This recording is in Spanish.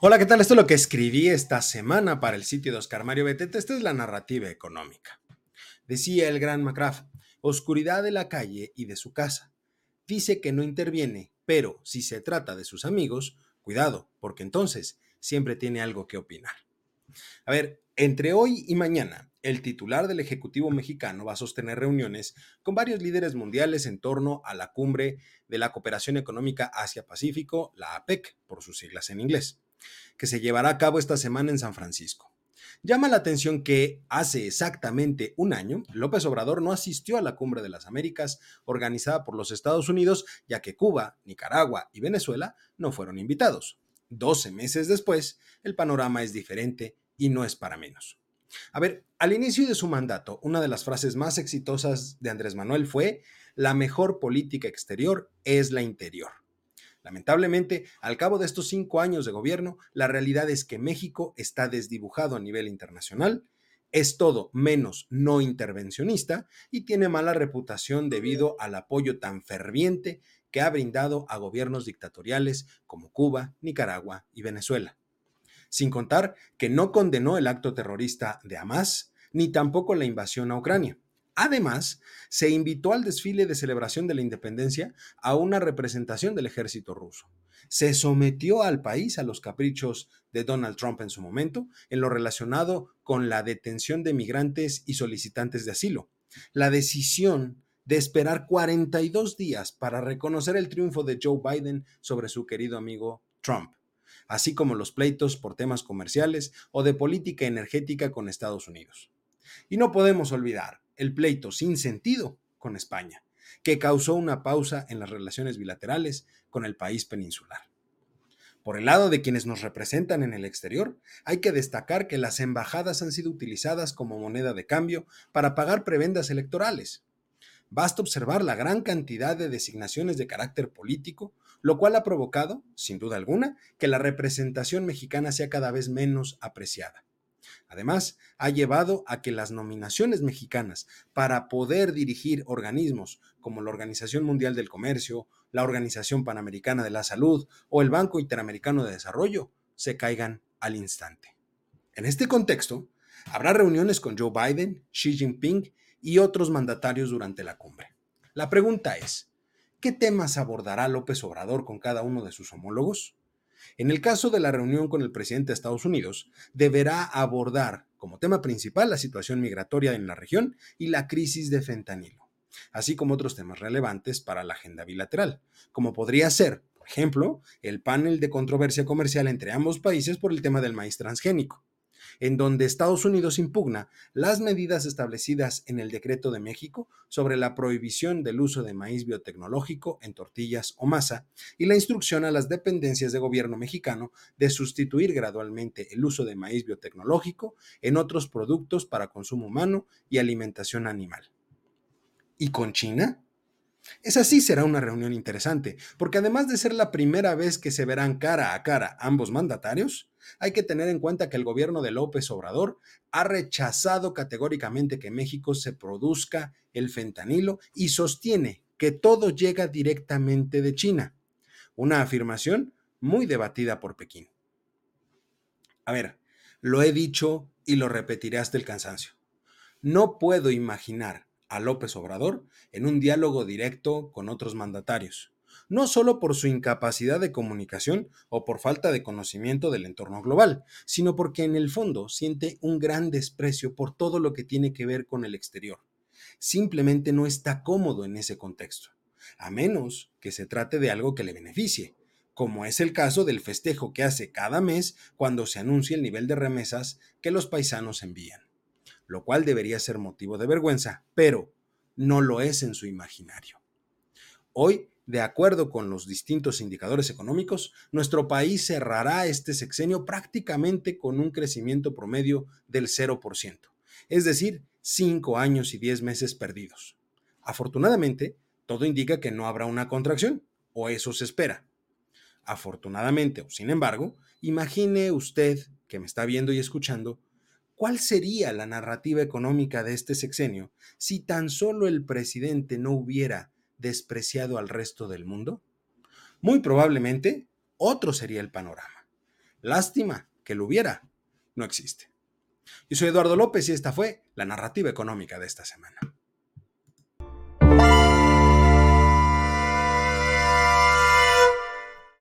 Hola, ¿qué tal? Esto es lo que escribí esta semana para el sitio de Oscar Mario Betete. Esta es la narrativa económica. Decía el gran McCraft, oscuridad de la calle y de su casa. Dice que no interviene, pero si se trata de sus amigos, cuidado, porque entonces siempre tiene algo que opinar. A ver, entre hoy y mañana, el titular del Ejecutivo mexicano va a sostener reuniones con varios líderes mundiales en torno a la cumbre de la Cooperación Económica Asia-Pacífico, la APEC, por sus siglas en inglés, que se llevará a cabo esta semana en San Francisco. Llama la atención que hace exactamente un año López Obrador no asistió a la Cumbre de las Américas organizada por los Estados Unidos, ya que Cuba, Nicaragua y Venezuela no fueron invitados. Doce meses después, el panorama es diferente y no es para menos. A ver, al inicio de su mandato, una de las frases más exitosas de Andrés Manuel fue, la mejor política exterior es la interior. Lamentablemente, al cabo de estos cinco años de gobierno, la realidad es que México está desdibujado a nivel internacional, es todo menos no intervencionista y tiene mala reputación debido al apoyo tan ferviente que ha brindado a gobiernos dictatoriales como Cuba, Nicaragua y Venezuela sin contar que no condenó el acto terrorista de Hamas ni tampoco la invasión a Ucrania. Además, se invitó al desfile de celebración de la independencia a una representación del ejército ruso. Se sometió al país a los caprichos de Donald Trump en su momento en lo relacionado con la detención de migrantes y solicitantes de asilo. La decisión de esperar 42 días para reconocer el triunfo de Joe Biden sobre su querido amigo Trump así como los pleitos por temas comerciales o de política energética con Estados Unidos. Y no podemos olvidar el pleito sin sentido con España, que causó una pausa en las relaciones bilaterales con el país peninsular. Por el lado de quienes nos representan en el exterior, hay que destacar que las embajadas han sido utilizadas como moneda de cambio para pagar prebendas electorales. Basta observar la gran cantidad de designaciones de carácter político, lo cual ha provocado, sin duda alguna, que la representación mexicana sea cada vez menos apreciada. Además, ha llevado a que las nominaciones mexicanas para poder dirigir organismos como la Organización Mundial del Comercio, la Organización Panamericana de la Salud o el Banco Interamericano de Desarrollo se caigan al instante. En este contexto, habrá reuniones con Joe Biden, Xi Jinping y otros mandatarios durante la cumbre. La pregunta es, ¿qué temas abordará López Obrador con cada uno de sus homólogos? En el caso de la reunión con el presidente de Estados Unidos, deberá abordar como tema principal la situación migratoria en la región y la crisis de fentanilo, así como otros temas relevantes para la agenda bilateral, como podría ser, por ejemplo, el panel de controversia comercial entre ambos países por el tema del maíz transgénico, en donde Estados Unidos impugna las medidas establecidas en el decreto de México sobre la prohibición del uso de maíz biotecnológico en tortillas o masa y la instrucción a las dependencias de gobierno mexicano de sustituir gradualmente el uso de maíz biotecnológico en otros productos para consumo humano y alimentación animal. ¿Y con China? Esa sí será una reunión interesante, porque además de ser la primera vez que se verán cara a cara ambos mandatarios, hay que tener en cuenta que el gobierno de López Obrador ha rechazado categóricamente que México se produzca el fentanilo y sostiene que todo llega directamente de China, una afirmación muy debatida por Pekín. A ver, lo he dicho y lo repetiré hasta el cansancio. No puedo imaginar a López Obrador en un diálogo directo con otros mandatarios, no solo por su incapacidad de comunicación o por falta de conocimiento del entorno global, sino porque en el fondo siente un gran desprecio por todo lo que tiene que ver con el exterior. Simplemente no está cómodo en ese contexto, a menos que se trate de algo que le beneficie, como es el caso del festejo que hace cada mes cuando se anuncia el nivel de remesas que los paisanos envían lo cual debería ser motivo de vergüenza, pero no lo es en su imaginario. Hoy, de acuerdo con los distintos indicadores económicos, nuestro país cerrará este sexenio prácticamente con un crecimiento promedio del 0%, es decir, 5 años y 10 meses perdidos. Afortunadamente, todo indica que no habrá una contracción, o eso se espera. Afortunadamente, o sin embargo, imagine usted que me está viendo y escuchando ¿Cuál sería la narrativa económica de este sexenio si tan solo el presidente no hubiera despreciado al resto del mundo? Muy probablemente otro sería el panorama. Lástima que lo hubiera. No existe. Yo soy Eduardo López y esta fue la narrativa económica de esta semana.